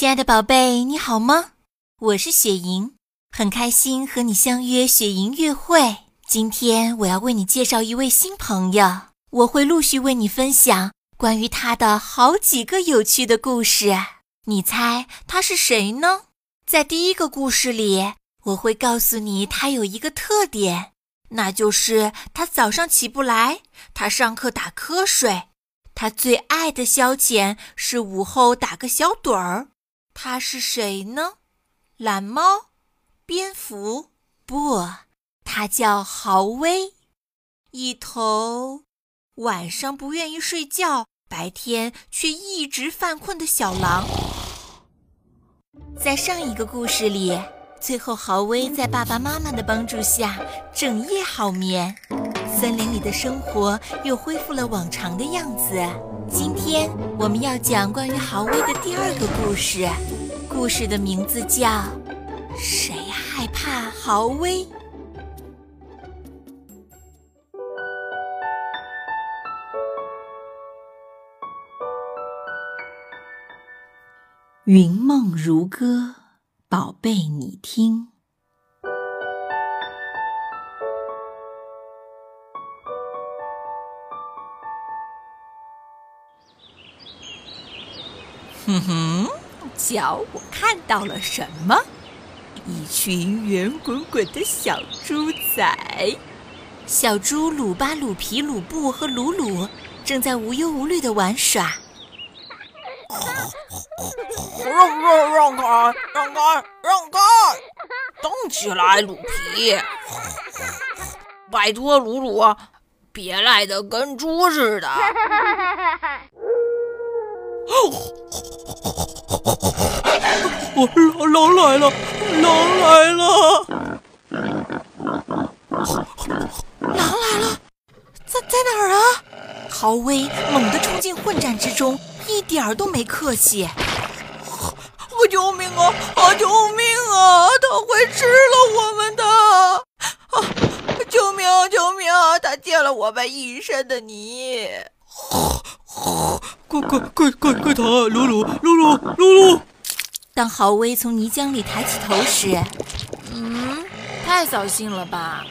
亲爱的宝贝，你好吗？我是雪莹，很开心和你相约雪莹约会。今天我要为你介绍一位新朋友，我会陆续为你分享关于他的好几个有趣的故事。你猜他是谁呢？在第一个故事里，我会告诉你他有一个特点，那就是他早上起不来，他上课打瞌睡，他最爱的消遣是午后打个小盹儿。他是谁呢？懒猫、蝙蝠？不，他叫豪威，一头晚上不愿意睡觉，白天却一直犯困的小狼。在上一个故事里，最后豪威在爸爸妈妈的帮助下整夜好眠，森林里的生活又恢复了往常的样子。今天我们要讲关于豪威的第二个故事，故事的名字叫《谁害怕豪威》。云梦如歌，宝贝，你听。哼哼，瞧我看到了什么？一群圆滚滚的小猪仔。小猪鲁巴、鲁皮、鲁布和鲁鲁正在无忧无虑的玩耍。让让让开，让开，让开！动起来，鲁皮！拜托，鲁鲁，别赖得跟猪似的。我狼狼来了，狼来了！狼来了，在在哪儿啊？豪威猛地冲进混战之中，一点儿都没客气。救命啊！啊，救命啊！他会吃了我们的！啊，救命！救命！他溅了我们一身的泥！快快快快快逃！鲁鲁鲁鲁鲁鲁！当豪威从泥浆里抬起头时，嗯，太扫兴了吧？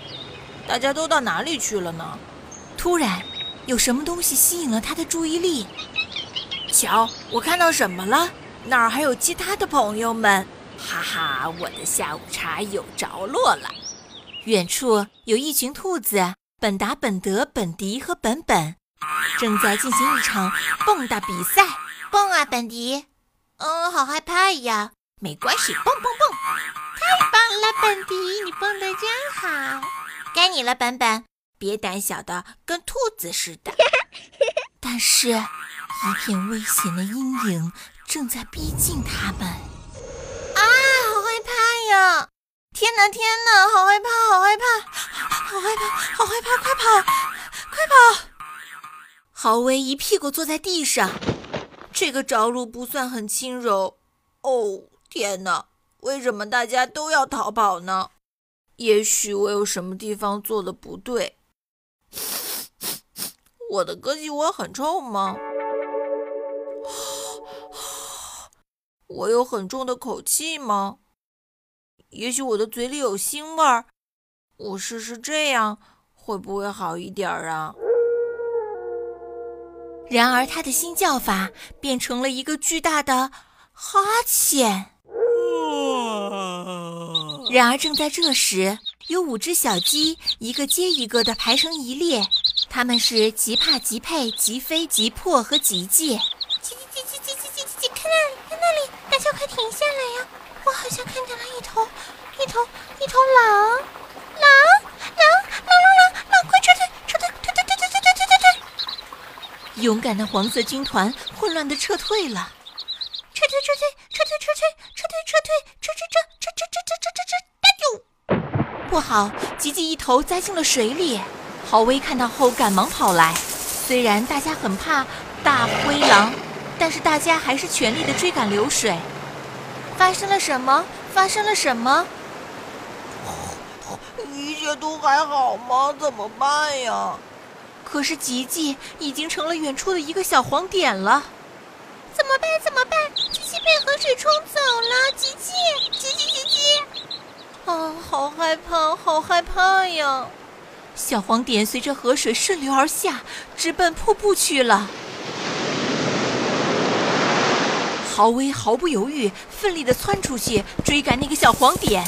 大家都到哪里去了呢？突然，有什么东西吸引了他的注意力。瞧，我看到什么了？那儿还有其他的朋友们，哈哈！我的下午茶有着落了。远处有一群兔子，本达、本德、本迪和本本正在进行一场蹦跶比赛。蹦啊，本迪！嗯，好害怕呀。没关系，蹦蹦蹦！太棒了，本迪，你蹦得真好。该你了，本本，别胆小的跟兔子似的。但是，一片危险的阴影。正在逼近他们，啊，好害怕呀！天哪，天哪，好害怕，好害怕，好害怕，好害怕！快跑，快跑！豪威一屁股坐在地上，这个着陆不算很轻柔。哦，天哪，为什么大家都要逃跑呢？也许我有什么地方做的不对。我的胳肢窝很臭吗？我有很重的口气吗？也许我的嘴里有腥味儿，我试试这样会不会好一点儿啊？然而，他的新叫法变成了一个巨大的哈欠。然而，正在这时，有五只小鸡一个接一个的排成一列，他们是吉帕、吉佩、吉飞、吉珀和吉吉。大家快停下来呀！我好像看见了一头、一头、一头，狼、勇敢的黄色军团混乱的撤退了，撤退撤退撤退撤退撤退撤退撤撤撤撤撤撤撤撤撤！大舅，不好！吉吉一头栽进了水里。豪威看到后赶忙跑来，虽然大家很怕大灰狼。但是大家还是全力的追赶流水。发生了什么？发生了什么？一切都还好吗？怎么办呀？可是吉吉已经成了远处的一个小黄点了，怎么办怎么办？吉吉被河水冲走了，吉吉吉吉吉吉。啊，好害怕好害怕呀。小黄点随着河水顺流而下，直奔瀑布去了。豪威毫不犹豫，奋力的窜出去追赶那个小黄点。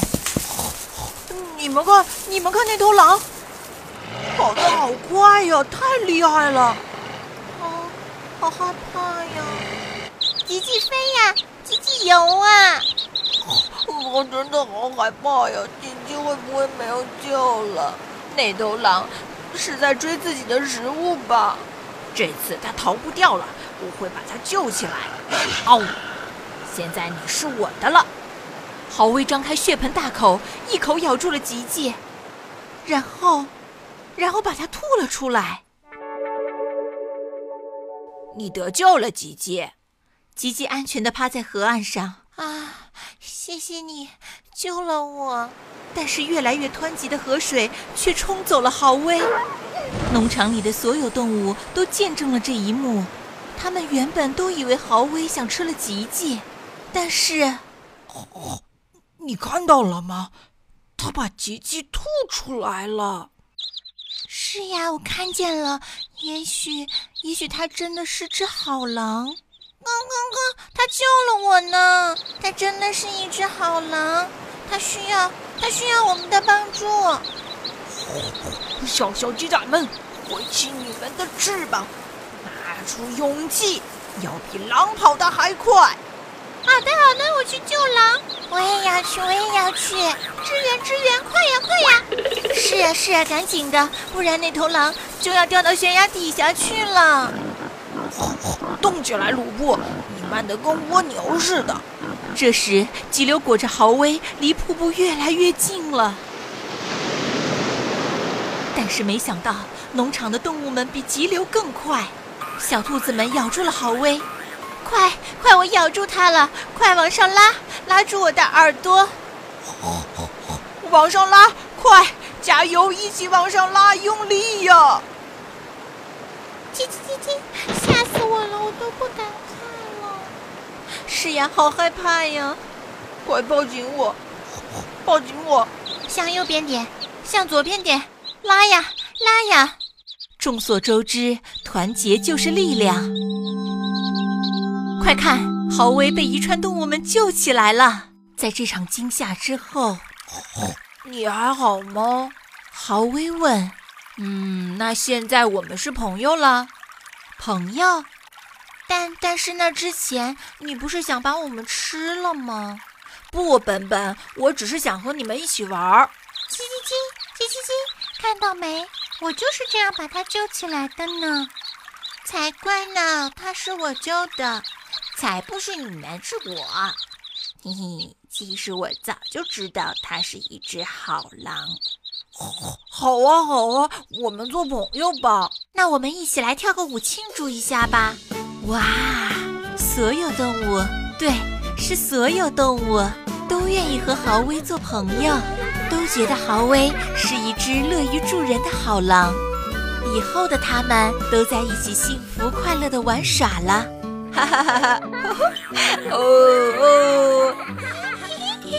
你们看你们看那头狼。跑得好快呀，太厉害了！啊，好害怕呀！吉吉飞呀，吉吉游啊！我真的好害怕呀，吉吉会不会没有救了？那头狼是在追自己的食物吧？这次它逃不掉了，我会把它救起来。哦，现在你是我的了。豪威张开血盆大口，一口咬住了吉吉，然后，然后把它吐了出来。你得救了，吉吉。吉吉安全地趴在河岸上。啊，谢谢你救了我。但是越来越湍急的河水却冲走了豪威。农场里的所有动物都见证了这一幕。他们原本都以为豪威想吃了吉吉，但是，哦，你看到了吗？他把吉吉吐出来了。是呀，我看见了。也许，也许他真的是只好狼。刚刚刚，他救了我呢。他真的是一只好狼。他需要，他需要我们的帮助。小小鸡仔们，挥起你们的翅膀，拿出勇气，要比狼跑得还快。好的，好的，我去救狼。我也要去，我也要去，支援，支援，快呀，快呀！是啊，是啊，赶紧的，不然那头狼就要掉到悬崖底下去了。动起来，鲁布，你慢得跟蜗牛似的。这时，急流裹着豪威，离瀑布越来越近了。但是没想到，农场的动物们比急流更快。小兔子们咬住了豪威。快快，我咬住它了！快往上拉，拉住我的耳朵！往上拉，快，加油，一起往上拉，用力呀！叽叽叽叽，吓死我了，我都不敢看了。是呀，好害怕呀！快抱紧我，抱紧我！向右边点，向左边点，拉呀拉呀！众所周知，团结就是力量。快看，豪威被遗传动物们救起来了。在这场惊吓之后，你还好吗？豪威问。嗯，那现在我们是朋友了。朋友？但但是那之前你不是想把我们吃了吗？不，本本，我只是想和你们一起玩。叽叽叽，叽叽叽，看到没？我就是这样把他救起来的呢。才怪呢，他是我救的。才不是你们，是我。嘿嘿，其实我早就知道它是一只好狼。好啊，好啊，我们做朋友吧。那我们一起来跳个舞庆祝一下吧。哇，所有动物，对，是所有动物都愿意和豪威做朋友，都觉得豪威是一只乐于助人的好狼。以后的他们都在一起幸福快乐的玩耍了。哈哈哈哈哦哦，嘿嘿嘿，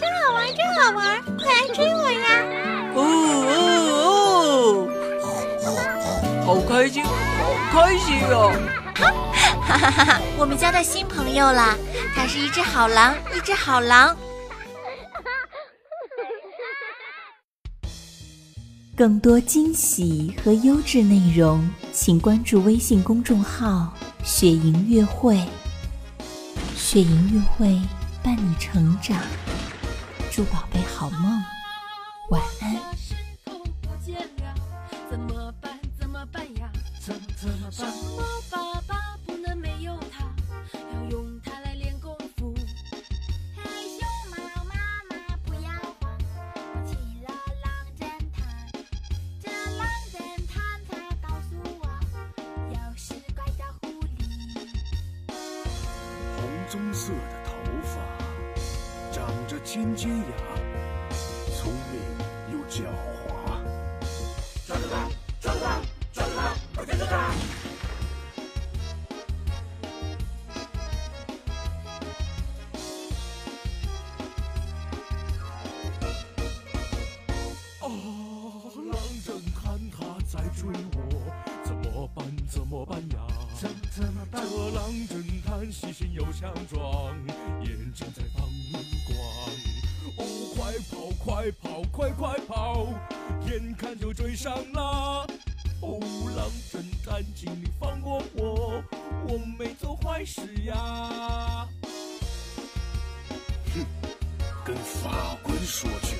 真好玩，真好玩，快来追我呀！哦哦哦，好开心，好开心呀！哈哈哈哈，我们交到新朋友了，它是一只好狼，一只好狼。更多惊喜和优质内容，请关注微信公众号。雪莹月会，雪莹月会伴你成长，祝宝贝好梦，晚安。棕色的头发，长着尖尖牙，聪明又狡猾。抓住他！抓住他！抓住他！快抓住他！心又强壮，眼睛在放光。哦，快跑，快跑，快快跑！眼看就追上了。哦，狼侦探，请你放过我，我没做坏事呀。哼，跟法官说去。